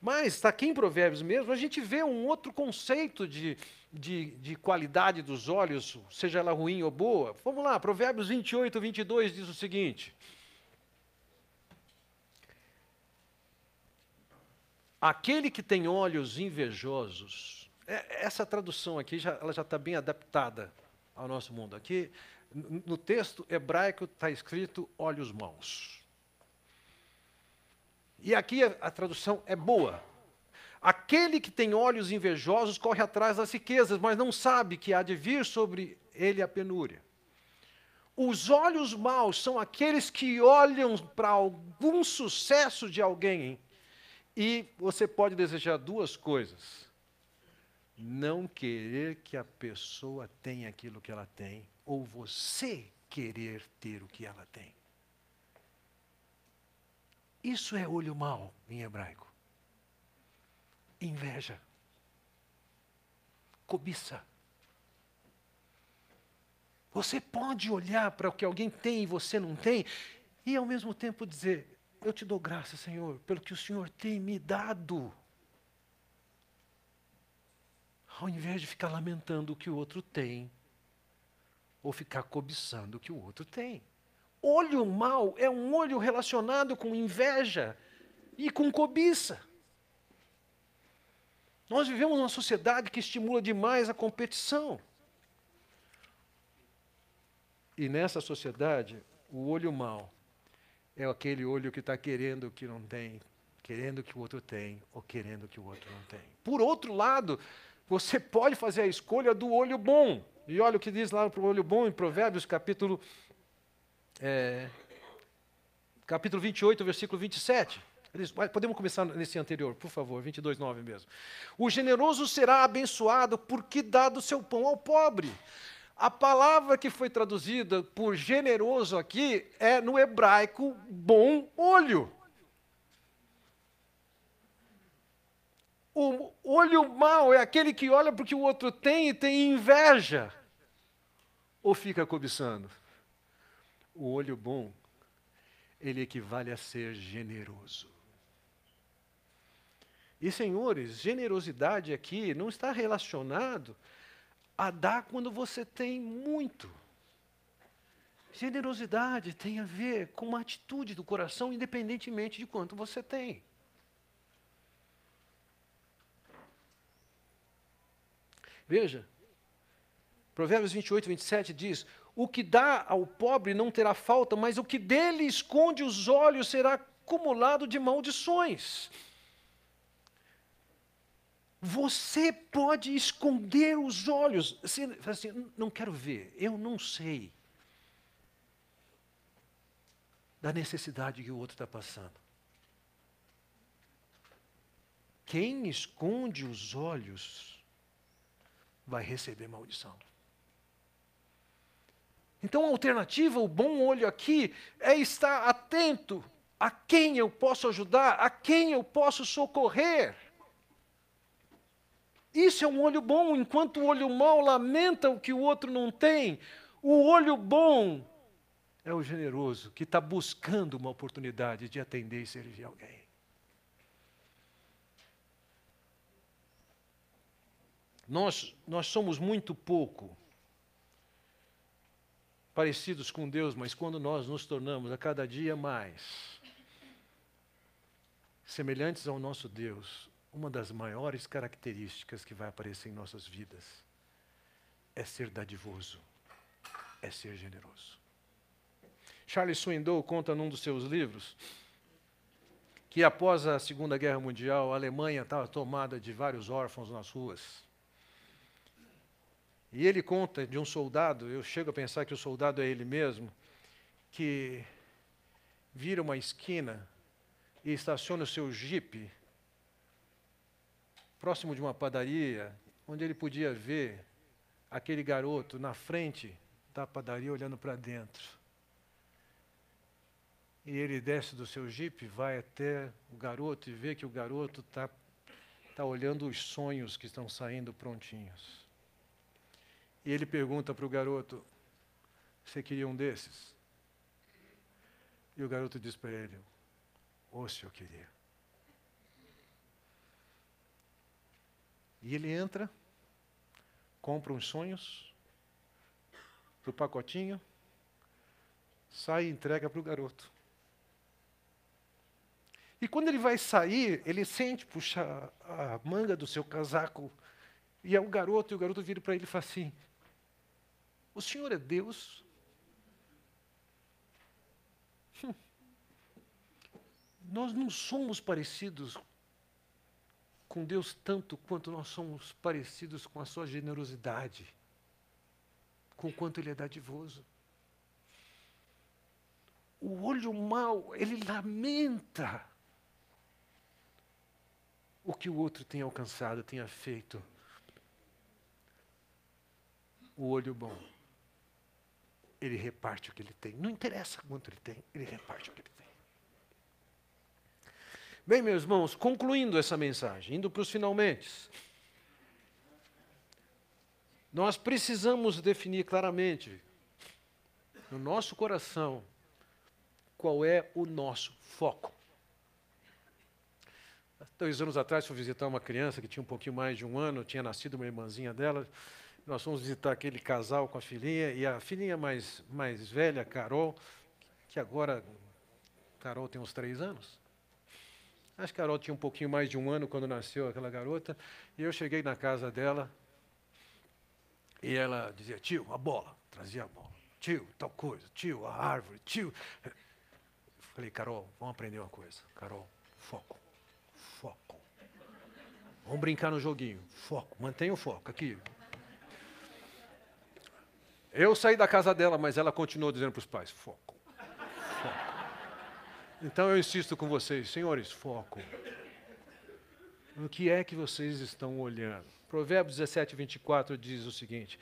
Mas está aqui em Provérbios mesmo, a gente vê um outro conceito de, de, de, qualidade dos olhos, seja ela ruim ou boa. Vamos lá, Provérbios 28, 22 diz o seguinte: Aquele que tem olhos invejosos, é, essa tradução aqui já, ela já está bem adaptada ao nosso mundo. Aqui, no texto hebraico, está escrito olhos maus. E aqui a, a tradução é boa. Aquele que tem olhos invejosos corre atrás das riquezas, mas não sabe que há de vir sobre ele a penúria. Os olhos maus são aqueles que olham para algum sucesso de alguém e você pode desejar duas coisas: não querer que a pessoa tenha aquilo que ela tem, ou você querer ter o que ela tem. Isso é olho mau em hebraico. Inveja. Cobiça. Você pode olhar para o que alguém tem e você não tem, e ao mesmo tempo dizer: eu te dou graça, Senhor, pelo que o Senhor tem me dado. Ao invés de ficar lamentando o que o outro tem, ou ficar cobiçando o que o outro tem. Olho mau é um olho relacionado com inveja e com cobiça. Nós vivemos numa sociedade que estimula demais a competição. E nessa sociedade, o olho mau é aquele olho que está querendo o que não tem, querendo que o outro tem, ou querendo que o outro não tem. Por outro lado, você pode fazer a escolha do olho bom. E olha o que diz lá para o olho bom em Provérbios, capítulo, é, capítulo 28, versículo 27. Podemos começar nesse anterior, por favor, 22, 9 mesmo. O generoso será abençoado porque dá do seu pão ao pobre. A palavra que foi traduzida por generoso aqui é no hebraico bom olho. O olho mau é aquele que olha porque o outro tem e tem inveja. Ou fica cobiçando. O olho bom, ele equivale a ser generoso. E senhores, generosidade aqui não está relacionado a dar quando você tem muito. Generosidade tem a ver com uma atitude do coração, independentemente de quanto você tem. Veja, Provérbios 28, 27 diz: O que dá ao pobre não terá falta, mas o que dele esconde os olhos será acumulado de maldições. Você pode esconder os olhos. Você, assim, não quero ver, eu não sei. da necessidade que o outro está passando. Quem esconde os olhos vai receber maldição. Então a alternativa, o bom olho aqui, é estar atento a quem eu posso ajudar, a quem eu posso socorrer. Isso é um olho bom, enquanto o olho mau lamenta o que o outro não tem. O olho bom é o generoso que está buscando uma oportunidade de atender e servir alguém. Nós, nós somos muito pouco parecidos com Deus, mas quando nós nos tornamos a cada dia mais semelhantes ao nosso Deus, uma das maiores características que vai aparecer em nossas vidas é ser dadivoso, é ser generoso. Charles Swindoll conta num dos seus livros que após a Segunda Guerra Mundial, a Alemanha estava tomada de vários órfãos nas ruas. E ele conta de um soldado, eu chego a pensar que o soldado é ele mesmo, que vira uma esquina e estaciona o seu jipe próximo de uma padaria, onde ele podia ver aquele garoto na frente da padaria olhando para dentro. E ele desce do seu jipe, vai até o garoto e vê que o garoto está tá olhando os sonhos que estão saindo prontinhos. E ele pergunta para o garoto: Você queria um desses? E o garoto diz para ele: Ô, se eu queria. E ele entra, compra uns sonhos, para o pacotinho, sai e entrega para o garoto. E quando ele vai sair, ele sente puxar a manga do seu casaco, e é o garoto, e o garoto vira para ele e fala assim: o Senhor é Deus? Hum. Nós não somos parecidos com Deus tanto quanto nós somos parecidos com a sua generosidade, com quanto Ele é dadivoso. O olho mau, ele lamenta o que o outro tem alcançado, tenha feito. O olho bom ele reparte o que ele tem. Não interessa quanto ele tem, ele reparte o que ele tem. Bem, meus irmãos, concluindo essa mensagem, indo para os finalmente. Nós precisamos definir claramente no nosso coração qual é o nosso foco. Dois anos atrás fui visitar uma criança que tinha um pouquinho mais de um ano, tinha nascido uma irmãzinha dela. Nós fomos visitar aquele casal com a filhinha, e a filhinha mais, mais velha, Carol, que agora, Carol tem uns três anos. Acho que Carol tinha um pouquinho mais de um ano quando nasceu aquela garota, e eu cheguei na casa dela, e ela dizia, tio, a bola, trazia a bola. Tio, tal coisa, tio, a árvore, tio. Falei, Carol, vamos aprender uma coisa. Carol, foco, foco. Vamos brincar no joguinho, foco, mantenha o foco aqui, eu saí da casa dela, mas ela continuou dizendo para os pais: foco, foco. Então eu insisto com vocês, senhores, foco. O que é que vocês estão olhando? Provérbios 17, 24 diz o seguinte: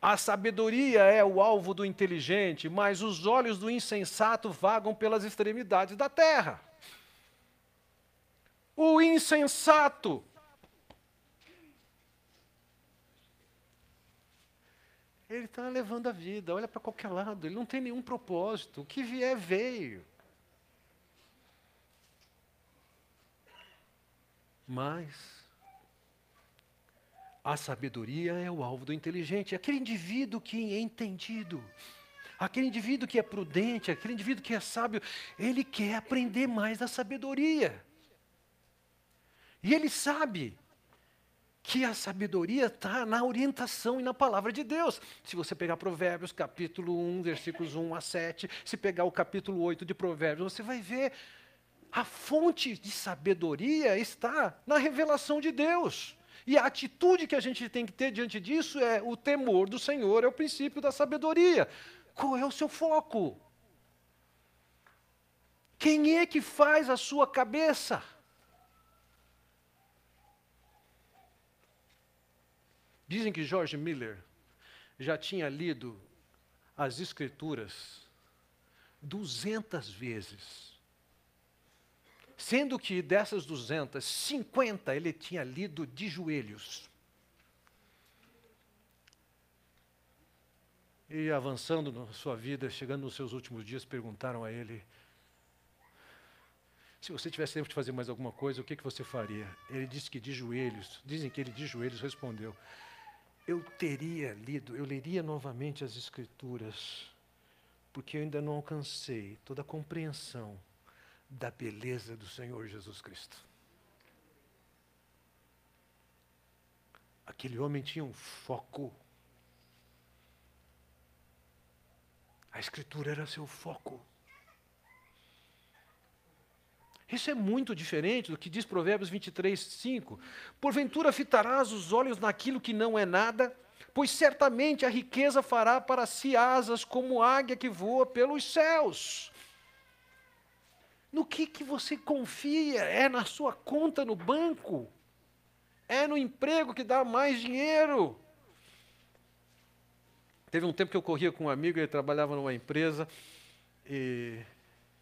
A sabedoria é o alvo do inteligente, mas os olhos do insensato vagam pelas extremidades da terra. O insensato Ele está levando a vida, olha para qualquer lado, ele não tem nenhum propósito. O que vier, veio. Mas a sabedoria é o alvo do inteligente, aquele indivíduo que é entendido, aquele indivíduo que é prudente, aquele indivíduo que é sábio, ele quer aprender mais da sabedoria. E ele sabe que a sabedoria está na orientação e na palavra de Deus. Se você pegar Provérbios, capítulo 1, versículos 1 a 7, se pegar o capítulo 8 de Provérbios, você vai ver a fonte de sabedoria está na revelação de Deus. E a atitude que a gente tem que ter diante disso é o temor do Senhor, é o princípio da sabedoria. Qual é o seu foco? Quem é que faz a sua cabeça? Dizem que George Miller já tinha lido as Escrituras 200 vezes. Sendo que dessas 200, 50 ele tinha lido de joelhos. E avançando na sua vida, chegando nos seus últimos dias, perguntaram a ele: se você tivesse tempo de fazer mais alguma coisa, o que, que você faria? Ele disse que de joelhos, dizem que ele de joelhos respondeu: Eu teria lido, eu leria novamente as Escrituras, porque eu ainda não alcancei toda a compreensão da beleza do Senhor Jesus Cristo. Aquele homem tinha um foco A Escritura era seu foco. Isso é muito diferente do que diz Provérbios 23, 5. Porventura fitarás os olhos naquilo que não é nada, pois certamente a riqueza fará para si asas como águia que voa pelos céus. No que, que você confia? É na sua conta no banco? É no emprego que dá mais dinheiro? Teve um tempo que eu corria com um amigo, ele trabalhava numa empresa e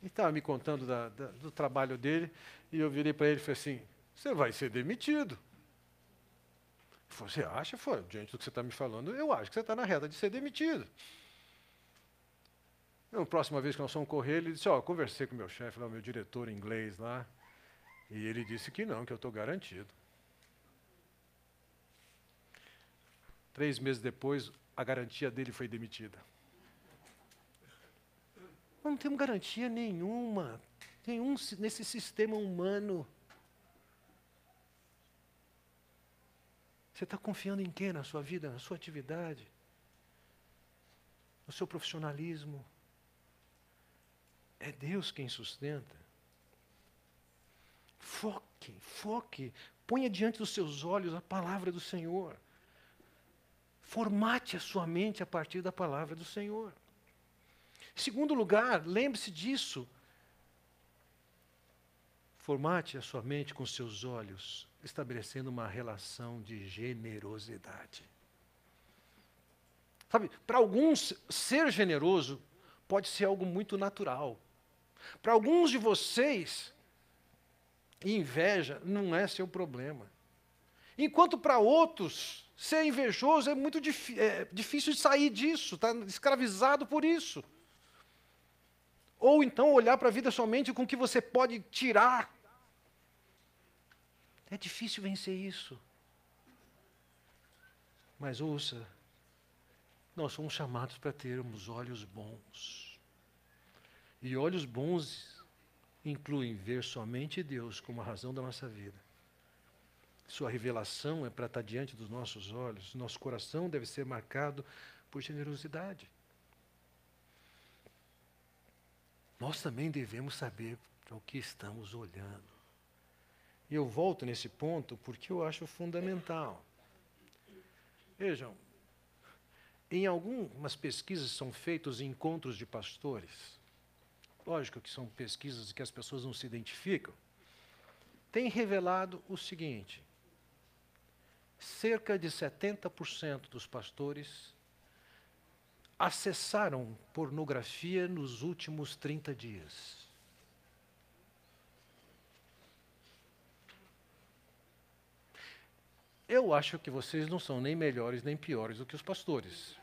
estava me contando da, da, do trabalho dele, e eu virei para ele e falei assim: Você vai ser demitido. Ele Você acha? Foi, diante do que você está me falando, eu acho que você está na reta de ser demitido. Na próxima vez que nós fomos correr, ele disse: Ó, oh, conversei com meu chefe, o meu diretor inglês lá, e ele disse que não, que eu estou garantido. Três meses depois, a garantia dele foi demitida. Não temos garantia nenhuma, nenhum nesse sistema humano. Você está confiando em quem na sua vida, na sua atividade, no seu profissionalismo? É Deus quem sustenta. Foque, foque, ponha diante dos seus olhos a palavra do Senhor. Formate a sua mente a partir da palavra do Senhor. Segundo lugar, lembre-se disso. Formate a sua mente com seus olhos, estabelecendo uma relação de generosidade. Sabe, para alguns, ser generoso pode ser algo muito natural. Para alguns de vocês, inveja não é seu problema. Enquanto para outros, ser invejoso é muito é, difícil de sair disso, está escravizado por isso. Ou então olhar para a vida somente com o que você pode tirar. É difícil vencer isso. Mas ouça, nós somos chamados para termos olhos bons. E olhos bons incluem ver somente Deus como a razão da nossa vida sua revelação é para estar diante dos nossos olhos. Nosso coração deve ser marcado por generosidade. Nós também devemos saber para o que estamos olhando. E eu volto nesse ponto porque eu acho fundamental. Vejam, em algumas pesquisas são feitos encontros de pastores. Lógico que são pesquisas que as pessoas não se identificam. Tem revelado o seguinte: cerca de 70% dos pastores acessaram pornografia nos últimos 30 dias. Eu acho que vocês não são nem melhores nem piores do que os pastores.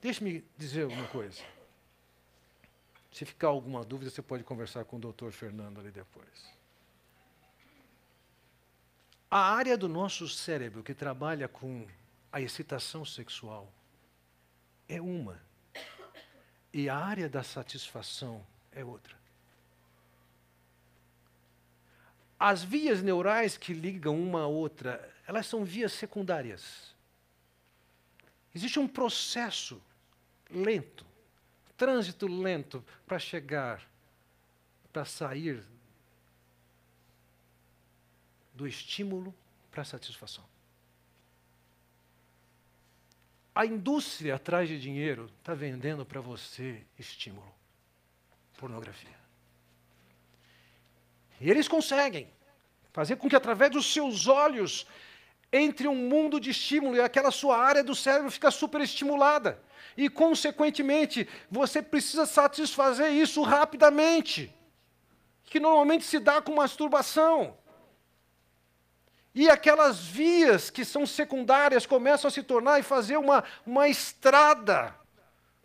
Deixe-me dizer uma coisa. Se ficar alguma dúvida, você pode conversar com o doutor Fernando ali depois. A área do nosso cérebro que trabalha com a excitação sexual é uma. E a área da satisfação é outra. As vias neurais que ligam uma a outra, elas são vias secundárias. Existe um processo lento trânsito lento para chegar, para sair do estímulo para a satisfação. A indústria atrás de dinheiro está vendendo para você estímulo, pornografia. E eles conseguem fazer com que através dos seus olhos entre um mundo de estímulo e aquela sua área do cérebro fica superestimulada. E, consequentemente, você precisa satisfazer isso rapidamente, que normalmente se dá com masturbação. E aquelas vias que são secundárias começam a se tornar e fazer uma, uma estrada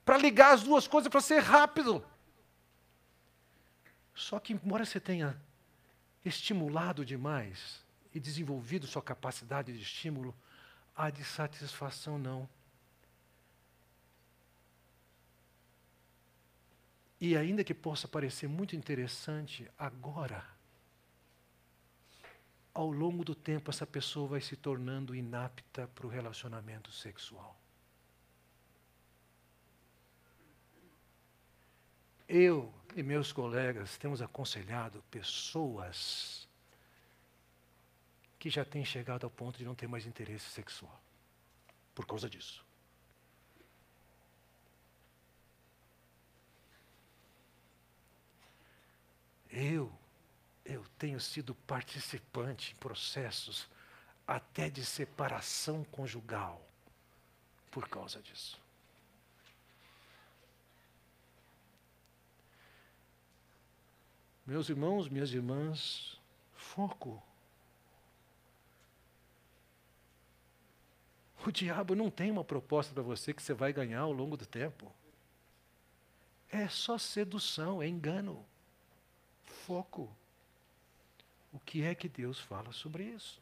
para ligar as duas coisas para ser rápido. Só que, embora você tenha estimulado demais e desenvolvido sua capacidade de estímulo, a de satisfação não. E ainda que possa parecer muito interessante agora, ao longo do tempo essa pessoa vai se tornando inapta para o relacionamento sexual. Eu e meus colegas temos aconselhado pessoas que já têm chegado ao ponto de não ter mais interesse sexual por causa disso. Eu, eu tenho sido participante em processos até de separação conjugal por causa disso. Meus irmãos, minhas irmãs, foco. O diabo não tem uma proposta para você que você vai ganhar ao longo do tempo. É só sedução, é engano. Foco. O que é que Deus fala sobre isso?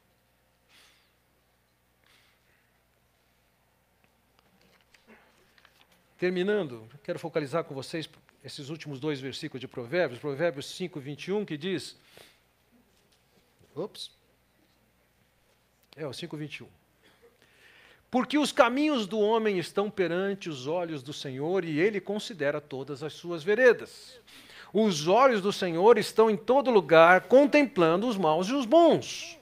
Terminando, quero focalizar com vocês esses últimos dois versículos de Provérbios, Provérbios 5, 21, que diz. Ops. É o 5, 21. Porque os caminhos do homem estão perante os olhos do Senhor e ele considera todas as suas veredas. Os olhos do Senhor estão em todo lugar, contemplando os maus e os bons.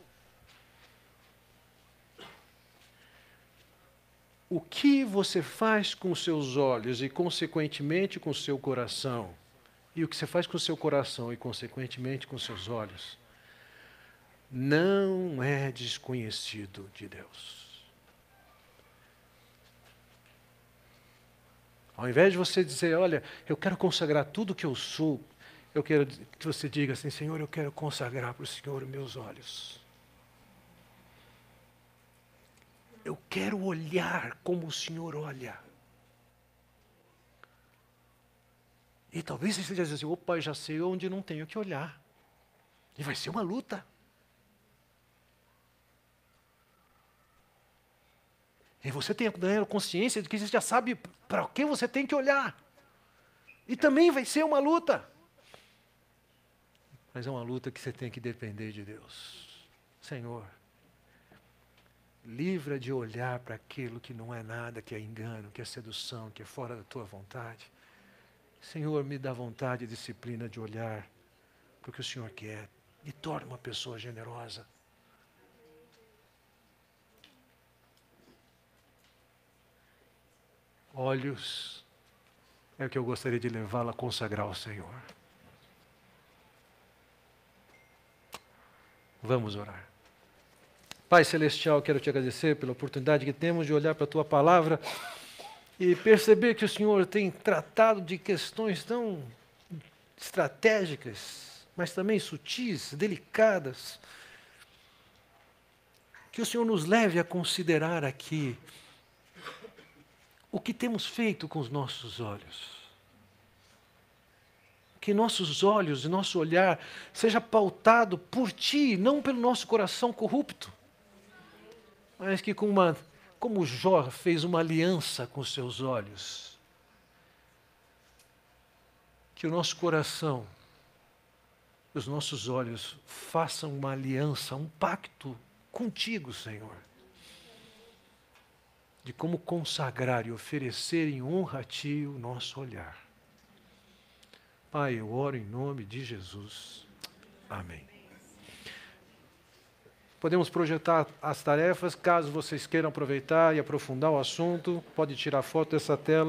o que você faz com seus olhos e, consequentemente, com seu coração, e o que você faz com seu coração e, consequentemente, com seus olhos, não é desconhecido de Deus. Ao invés de você dizer, olha, eu quero consagrar tudo que eu sou, eu quero que você diga assim, Senhor, eu quero consagrar para o Senhor meus olhos. Eu quero olhar como o Senhor olha. E talvez você diga assim: opa, já sei onde não tenho que olhar. E vai ser uma luta. E você tem a consciência de que você já sabe para que você tem que olhar. E também vai ser uma luta. Mas é uma luta que você tem que depender de Deus. Senhor, livra de olhar para aquilo que não é nada, que é engano, que é sedução, que é fora da tua vontade. Senhor, me dá vontade e disciplina de olhar para o que o Senhor quer. Me torne uma pessoa generosa. Olhos é o que eu gostaria de levá-la a consagrar ao Senhor. Vamos orar. Pai Celestial, quero te agradecer pela oportunidade que temos de olhar para a tua palavra e perceber que o Senhor tem tratado de questões tão estratégicas, mas também sutis, delicadas, que o Senhor nos leve a considerar aqui o que temos feito com os nossos olhos. Que nossos olhos e nosso olhar seja pautado por Ti, não pelo nosso coração corrupto mas que com uma, como Jó fez uma aliança com seus olhos, que o nosso coração, os nossos olhos façam uma aliança, um pacto contigo, Senhor, de como consagrar e oferecer em honra a Ti o nosso olhar. Pai, eu oro em nome de Jesus. Amém. podemos projetar as tarefas. Caso vocês queiram aproveitar e aprofundar o assunto, pode tirar foto dessa tela